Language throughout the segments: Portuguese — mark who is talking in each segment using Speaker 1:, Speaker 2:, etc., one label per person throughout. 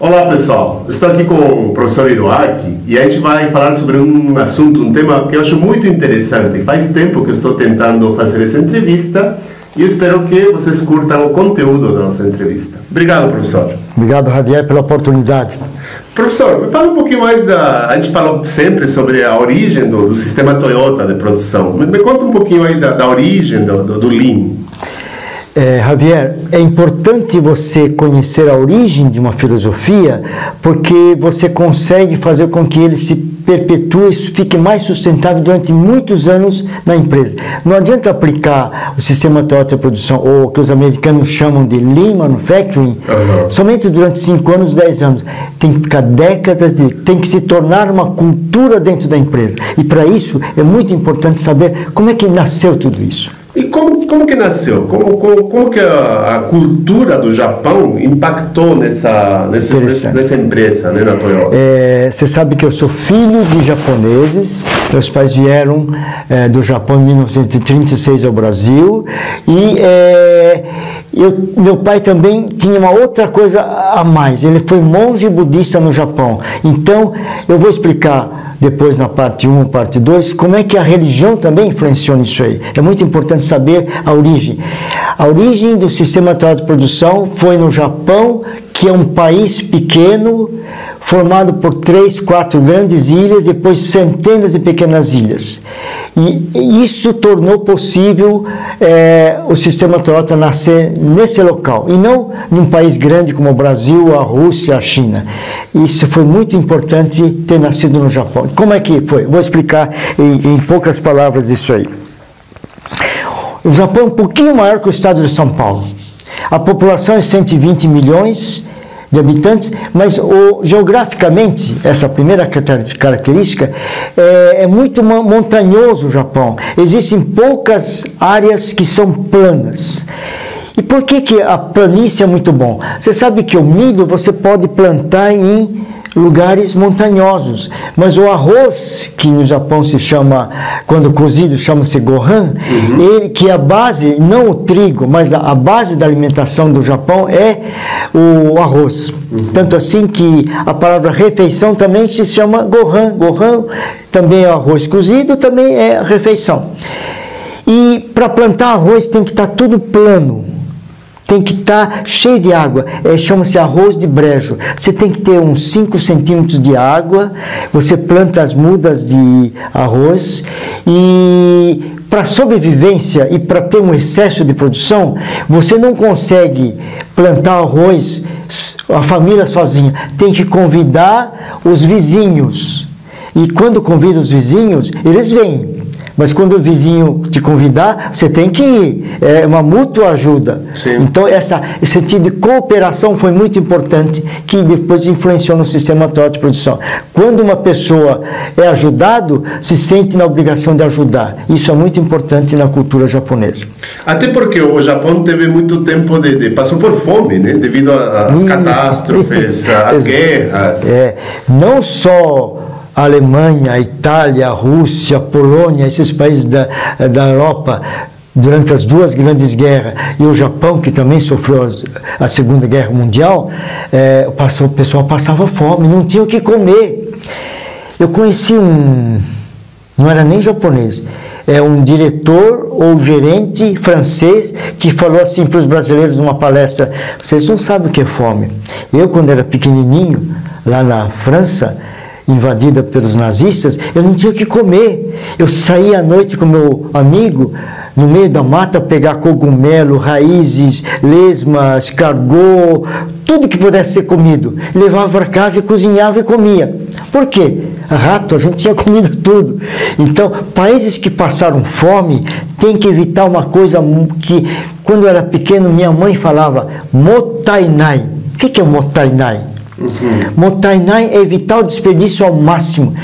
Speaker 1: Olá pessoal, estou aqui com o professor Hiroaki e a gente vai falar sobre um assunto, um tema que eu acho muito interessante. Faz tempo que eu estou tentando fazer essa entrevista e espero que vocês curtam o conteúdo da nossa entrevista. Obrigado, professor.
Speaker 2: Obrigado, Javier, pela oportunidade.
Speaker 1: Professor, me fala um pouquinho mais da. A gente fala sempre sobre a origem do, do sistema Toyota de produção. Me, me conta um pouquinho aí da, da origem do, do, do Lean.
Speaker 2: É, Javier, é importante você conhecer a origem de uma filosofia, porque você consegue fazer com que ele se perpetue, fique mais sustentável durante muitos anos na empresa. Não adianta aplicar o sistema Toyota de produção, ou que os americanos chamam de Lean Manufacturing,
Speaker 1: Uhum.
Speaker 2: somente durante 5 anos, 10 anos. Tem que ficar décadas, de, tem que se tornar uma cultura dentro da empresa. E para isso é muito importante saber como é que nasceu tudo isso.
Speaker 1: E como, como que nasceu? Como, como, como que a, a cultura do Japão impactou nessa, nessa, nessa empresa, né, na Toyota?
Speaker 2: É, Você sabe que eu sou filho de japoneses, meus pais vieram é, do Japão em 1936 ao Brasil e é, eu- meu pai também tinha uma outra coisa a mais, ele foi monge budista no Japão. Então eu vou explicar depois na parte 1, parte 2, como é que a religião também influenciou nisso aí. É muito importante saber a origem. A origem do sistema atual de produção foi no Japão, que é um país pequeno, formado por três, quatro grandes ilhas, depois centenas de pequenas ilhas. E isso tornou possível eh, o sistema Toyota nascer nesse local, e não num país grande como o Brasil, a Rússia, a China. Isso foi muito importante ter nascido no Japão. Como é que foi? Vou explicar em, em poucas palavras isso aí. O Japão é um pouquinho maior que o estado de São Paulo. A população é 120 milhões de habitantes, mas o- geograficamente, essa primeira característica, é, é muito montanhoso o Japão. Existem poucas áreas que são planas. E por que, que a planície é muito bom? Você sabe que o milho você pode plantar em lugares montanhosos, mas o arroz, que no Japão se chama, quando cozido, chama-se gohan, ele, que é a base, não o trigo, mas a, a base da alimentação do Japão é o arroz. Tanto assim que a palavra refeição também se chama gohan. Gohan também é arroz cozido, também é refeição. E para plantar arroz tem que estar tudo plano. Tem que estar cheio de água. É, Chama-se arroz de brejo. Você tem que ter uns 5 centímetros de água. Você planta as mudas de arroz. E para sobrevivência e para ter um excesso de produção, você não consegue plantar arroz a família sozinha. Tem que convidar os vizinhos. E quando convida os vizinhos, eles vêm. Mas quando o vizinho te convidar, você tem que ir. É uma mútua ajuda.
Speaker 1: Sim.
Speaker 2: Então, essa, esse tipo de cooperação foi muito importante, que depois influenciou no sistema atual de produção. Quando uma pessoa é ajudado, se sente na obrigação de ajudar. Isso é muito importante na cultura japonesa.
Speaker 1: Até porque o Japão teve muito tempo de, de passou por fome, né, devido às
Speaker 2: Hum.
Speaker 1: catástrofes, às guerras.
Speaker 2: É, não só a Alemanha, a Itália, a Rússia, a Polônia, esses países da, da Europa, durante as duas grandes guerras, e o Japão, que também sofreu a Segunda Guerra Mundial, é, o pessoal passava fome, não tinha o que comer. Eu conheci um, não era nem japonês, é um diretor ou gerente francês que falou assim para os brasileiros numa palestra: vocês não sabem o que é fome. Eu, quando era pequenininho, lá na França, invadida pelos nazistas, eu não tinha o que comer. Eu saía à noite com meu amigo no meio da mata pegar cogumelo, raízes, lesma, escargot, tudo que pudesse ser comido. Levava para casa e cozinhava e comia. Por quê? Rato, a gente tinha comido tudo. Então, países que passaram fome têm que evitar uma coisa que, quando eu era pequeno, minha mãe falava motainai. O que é motainai? Motainai é evitar o desperdício ao máximo.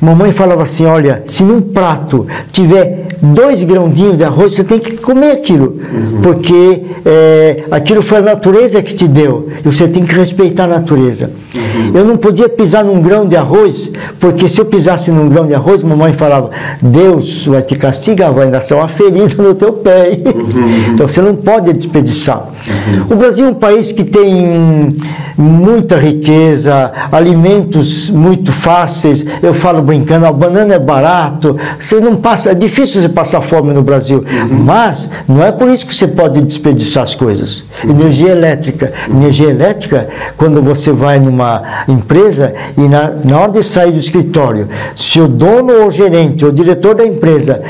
Speaker 2: Mamãe falava assim: olha, se num prato tiver dois grãodinhos de arroz, você tem que comer aquilo, uhum. porque é, aquilo foi a natureza que te deu, e você tem que respeitar a natureza. Uhum. Eu não podia pisar num grão de arroz, porque se eu pisasse num grão de arroz, mamãe falava, Deus vai te castigar, vai nascer uma ferida no teu pé. Uhum. Então você não pode desperdiçar. Uhum. O Brasil é um país que tem muita riqueza, alimentos muito fáceis. Eu falo brincando, a banana é barato, você não passa, é difícil você passar fome no Brasil, uhum. mas não é por isso que você pode desperdiçar as coisas. Energia elétrica, energia elétrica, quando você vai numa empresa e na, na hora de sair do escritório, se o dono ou o gerente, ou o diretor da empresa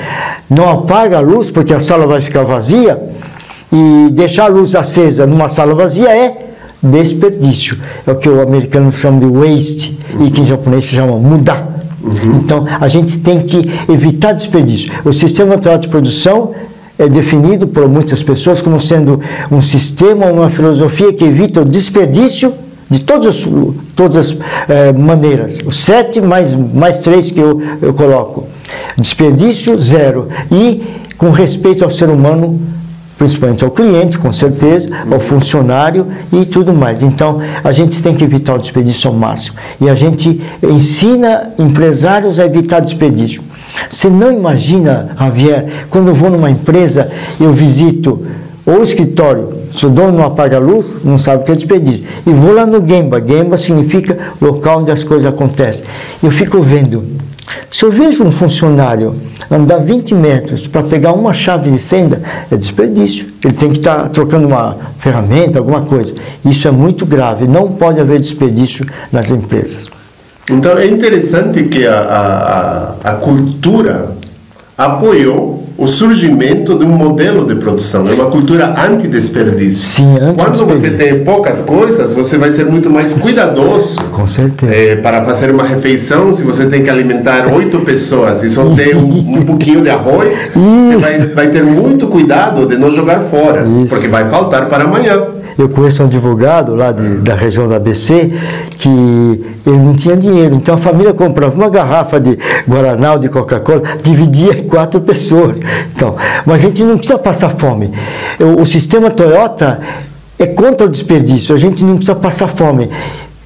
Speaker 2: não apaga a luz porque a sala vai ficar vazia e deixar a luz acesa numa sala vazia é desperdício. É o que o americano chama de waste e que em japonês se chama mudar. Uhum. Então, a gente tem que evitar desperdício. O sistema atual de produção é definido por muitas pessoas como sendo um sistema, uma filosofia que evita o desperdício de todas, todas as é, maneiras. O sete mais, mais três que eu, eu coloco. Desperdício zero. E com respeito ao ser humano, principalmente ao cliente, com certeza, ao funcionário e tudo mais. Então, a gente tem que evitar o desperdício ao máximo. E a gente ensina empresários a evitar desperdício. Você não imagina, Javier, quando eu vou numa empresa, eu visito o escritório, se o dono não apaga a luz, não sabe o que é desperdício. E vou lá no Gemba. Gemba significa local onde as coisas acontecem. Eu fico vendo. Se eu vejo um funcionário andar 20 metros para pegar uma chave de fenda, é desperdício. Ele tem que estar tá trocando uma ferramenta, alguma coisa. Isso é muito grave. Não pode haver desperdício nas empresas.
Speaker 1: Então é interessante que a, a, a cultura apoiou o surgimento de um modelo de produção, é uma cultura anti-desperdício.
Speaker 2: Sim, anti
Speaker 1: Quando você tem poucas coisas, você vai ser muito mais cuidadoso.
Speaker 2: Com certeza.
Speaker 1: É, para fazer uma refeição, se você tem que alimentar oito pessoas e só tem um, um pouquinho de arroz, você vai, vai, ter muito cuidado de não jogar fora, Isso. porque vai faltar para amanhã.
Speaker 2: Eu conheço um advogado lá de, da região da ABC que ele não tinha dinheiro, então a família comprava uma garrafa de Guaraná ou de Coca-Cola, dividia em quatro pessoas. Então, mas a gente não precisa passar fome. O, o sistema Toyota é contra o desperdício, a gente não precisa passar fome.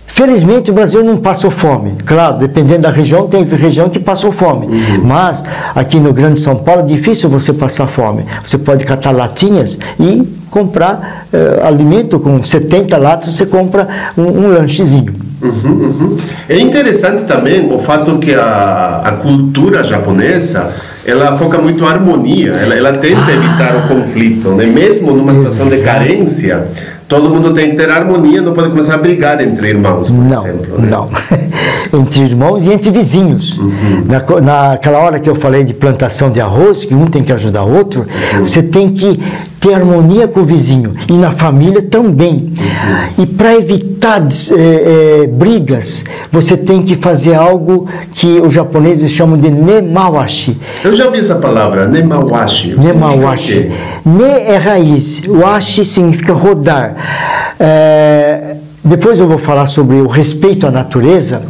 Speaker 2: Felizmente o Brasil não passou fome. Claro, dependendo da região, tem região que passou fome. Uhum. Mas aqui no Grande São Paulo é difícil você passar fome. Você pode catar latinhas e comprar eh, alimento com 70 latas, você compra um, um lanchezinho.
Speaker 1: Uhum, uhum. É interessante também o fato que a, a cultura japonesa ela foca muito a harmonia, ela, ela tenta ah. evitar o conflito, né? mesmo numa situação de carência Todo mundo tem que ter harmonia, não pode começar a brigar entre irmãos, por
Speaker 2: não,
Speaker 1: exemplo.
Speaker 2: Né? Não, entre irmãos e entre vizinhos. Uhum. Na, naquela hora que eu falei de plantação de arroz, que um tem que ajudar o outro, uhum. você tem que ter harmonia com o vizinho e na família também. Uhum. E para evitar é, é, brigas, você tem que fazer algo que os japoneses chamam de nemawashi.
Speaker 1: Eu já ouvi essa palavra, nemawashi.
Speaker 2: Nemawashi. Ne é raiz, washi significa rodar. É, depois eu vou falar sobre o respeito à natureza.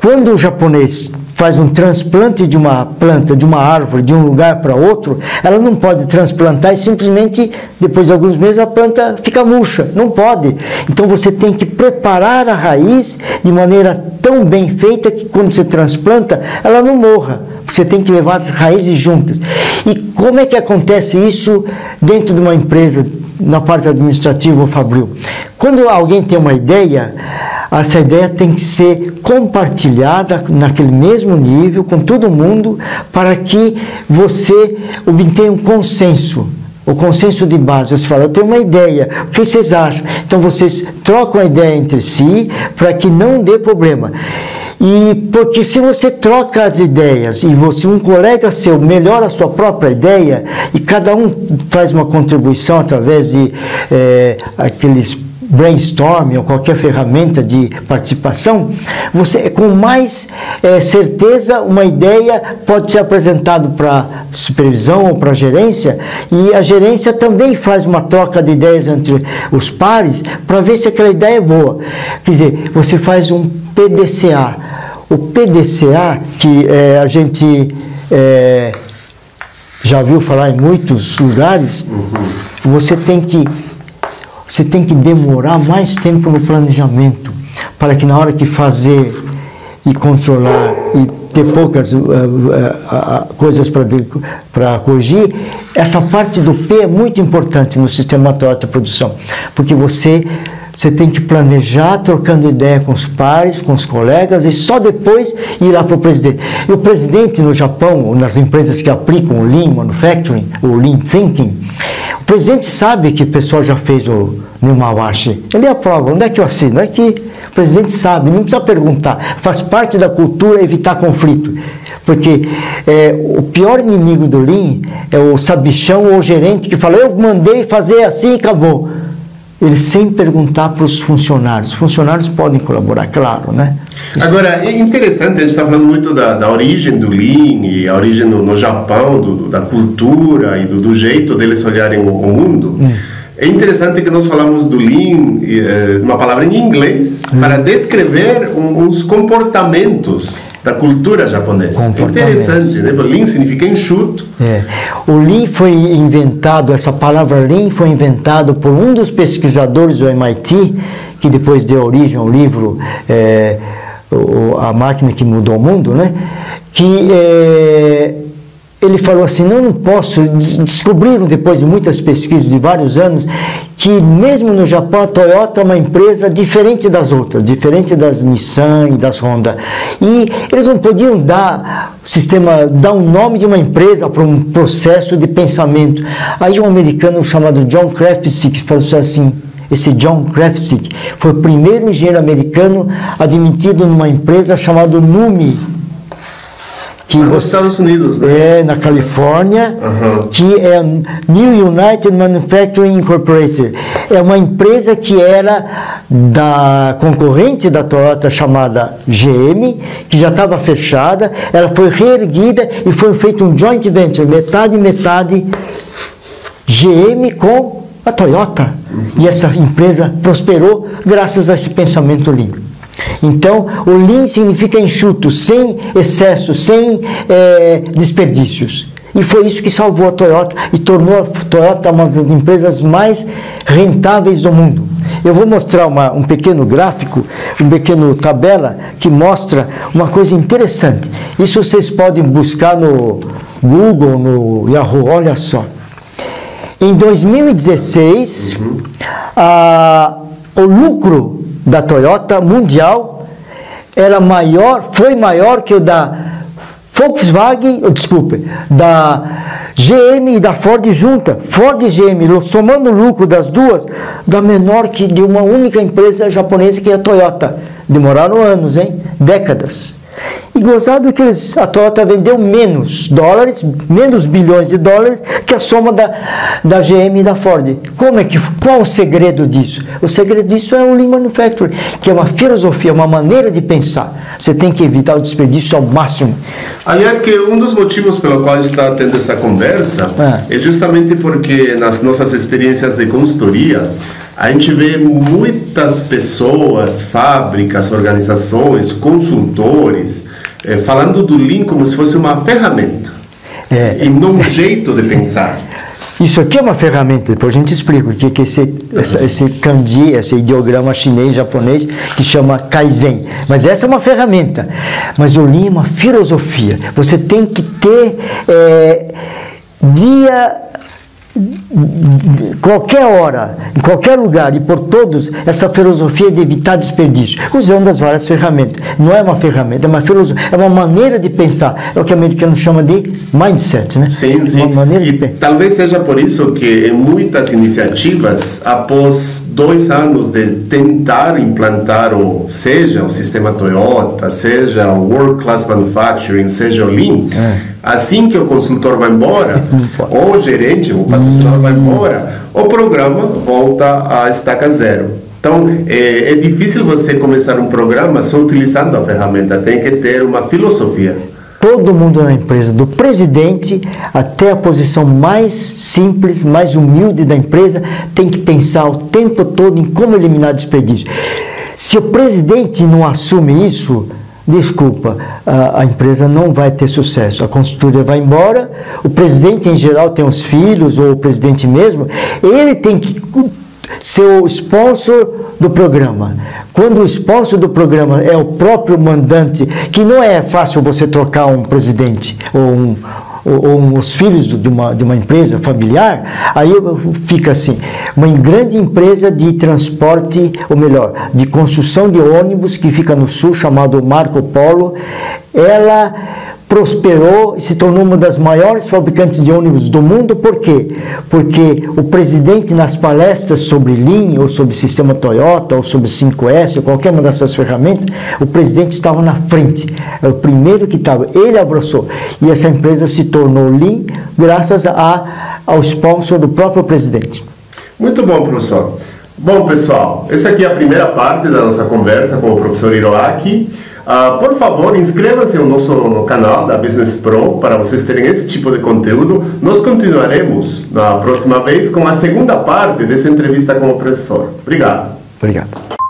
Speaker 2: Quando o japonês faz um transplante de uma planta, de uma árvore, de um lugar para outro, ela não pode transplantar e simplesmente, depois de alguns meses, a planta fica murcha. Não pode. Então você tem que preparar a raiz de maneira tão bem feita que quando você transplanta, ela não morra. Você tem que levar as raízes juntas. E como é que acontece isso dentro de uma empresa, na parte administrativa fabril? Quando alguém tem uma ideia, essa ideia tem que ser compartilhada naquele mesmo nível com todo mundo para que você obtenha um consenso. O consenso de base, você fala, eu tenho uma ideia, o que vocês acham? Então vocês trocam a ideia entre si para que não dê problema. E porque se você troca as ideias e você um colega seu melhora a sua própria ideia e cada um faz uma contribuição através de é, aqueles brainstorming ou qualquer ferramenta de participação, você com mais é, certeza uma ideia pode ser apresentada para supervisão ou para gerência e a gerência também faz uma troca de ideias entre os pares para ver se aquela ideia é boa. Quer dizer, você faz um PDCA. O PDCA que é, a gente é, já viu falar em muitos lugares, uhum. você tem que você tem que demorar mais tempo no planejamento para que na hora que fazer e controlar e ter poucas uh, uh, uh, coisas para corrigir, essa parte do P é muito importante no sistema Toyota Produção, porque você você tem que planejar, trocando ideia com os pares, com os colegas, e só depois ir lá para o presidente. E o presidente no Japão, nas empresas que aplicam o Lean Manufacturing, o Lean Thinking, o presidente sabe que o pessoal já fez o Nemawashi. Ele aprova. Onde é que eu assino? É que o presidente sabe, não precisa perguntar. Faz parte da cultura evitar conflito. Porque é, o pior inimigo do Lean é o sabichão ou o gerente que fala, eu mandei fazer assim e acabou ele sem perguntar para os funcionários. Os funcionários podem colaborar, claro, né?
Speaker 1: Isso. Agora, é interessante, a gente está falando muito da, da origem do Lean e a origem no, no Japão, do, da cultura e do, do, jeito deles olharem o, o mundo. Hum. É interessante que nós falamos do Lean, eh, uma palavra em inglês, hum. para descrever uns comportamentos da cultura japonesa. É interessante, né? Lean significa enxuto.
Speaker 2: É. O Lean foi inventado, essa palavra Lean foi inventado por um dos pesquisadores do MIT, que depois deu origem ao livro é, A Máquina que Mudou o Mundo, né? que é, ele falou assim: não, não posso. Descobriram depois de muitas pesquisas de vários anos que mesmo no Japão a Toyota é uma empresa diferente das outras, diferente das Nissan e das Honda. E eles não podiam dar o sistema, dar um nome de uma empresa para um processo de pensamento. Aí um americano chamado John Kraftsik falou assim. Esse John Kraftsik foi o primeiro engenheiro americano admitido numa empresa chamada NUMI,
Speaker 1: que ah, nos Estados Unidos,
Speaker 2: né? É, na Califórnia, uhum. que é New United Manufacturing Incorporated. É uma empresa que era da concorrente da Toyota chamada GM, que já estava fechada, ela foi reerguida e foi feito um joint venture, metade metade GM com a Toyota. E essa empresa prosperou graças a esse pensamento limpo. Então, o Lean significa enxuto, sem excesso, sem é, desperdícios. E foi isso que salvou a Toyota e tornou a Toyota uma das empresas mais rentáveis do mundo. Eu vou mostrar uma, um pequeno gráfico, um pequeno tabela que mostra uma coisa interessante. Isso vocês podem buscar no Google, no Yahoo, olha só. Em 2016, uhum. a, o lucro da Toyota mundial era maior, foi maior que o da Volkswagen, oh, desculpe, da GM e da Ford junta. Ford e GM, somando o lucro das duas, dá menor que de uma única empresa japonesa que é a Toyota. Demoraram anos, hein? Décadas. E gozado que eles, a Toyota vendeu menos dólares, menos bilhões de dólares que a soma da, da GM e da Ford. Como é que, qual o segredo disso? O segredo disso é o Lean Manufacturing, que é uma filosofia, uma maneira de pensar. Você tem que evitar o desperdício ao máximo.
Speaker 1: Aliás, que um dos motivos pelo qual está tendo essa conversa é, é justamente porque nas nossas experiências de consultoria, a gente vê muitas pessoas, fábricas, organizações, consultores, é, falando do Lean como se fosse uma ferramenta é. e não um jeito de pensar.
Speaker 2: Isso aqui é uma ferramenta, depois a gente explica o que é esse, esse, esse kanji, esse ideograma chinês, japonês, que chama Kaizen. Mas essa é uma ferramenta. Mas o Lean é uma filosofia. Você tem que ter é, dia qualquer hora, em qualquer lugar e por todos, essa filosofia de evitar desperdício, usando as várias ferramentas. Não é uma ferramenta, é uma filosofia, é uma maneira de pensar. É o que o americano chama de mindset, né?
Speaker 1: Sim, sim. Uma maneira e de talvez seja por isso que em muitas iniciativas, após dois anos de tentar implantar o seja o sistema Toyota, seja o World Class Manufacturing, seja o Lean, é Assim que o consultor vai embora, ou o gerente, o patrocinador vai embora, o programa volta a estaca zero. Então, é, é difícil você começar um programa só utilizando a ferramenta, tem que ter uma filosofia.
Speaker 2: Todo mundo na empresa, do presidente até a posição mais simples, mais humilde da empresa, tem que pensar o tempo todo em como eliminar desperdício. Se o presidente não assume isso, desculpa, a, a, empresa não vai ter sucesso. A consultoria vai embora, o presidente em geral tem os filhos, ou o presidente mesmo, ele tem que ser o sponsor do programa. Quando o sponsor do programa é o próprio mandante, que não é fácil você trocar um presidente ou um ou, ou os filhos de uma, de uma empresa familiar, aí fica assim, uma grande empresa de transporte, ou melhor, de construção de ônibus que fica no sul, chamado Marco Polo, ela prosperou e se tornou uma das maiores fabricantes de ônibus do mundo. Por quê? Porque o presidente, nas palestras sobre Lean, ou sobre sistema Toyota, ou sobre 5S, ou qualquer uma dessas ferramentas, o presidente estava na frente. É o primeiro que estava. Ele abraçou. E essa empresa se tornou Lean graças a, ao sponsor do próprio presidente.
Speaker 1: Muito bom, professor. Bom, pessoal, essa aqui é a primeira parte da nossa conversa com o professor Hiroaki. Uh, por favor, inscrevam-se no nosso no canal da Business Pro para vocês terem esse tipo de conteúdo. Nós continuaremos na próxima vez com a segunda parte dessa entrevista com o professor. Obrigado.
Speaker 2: Obrigado.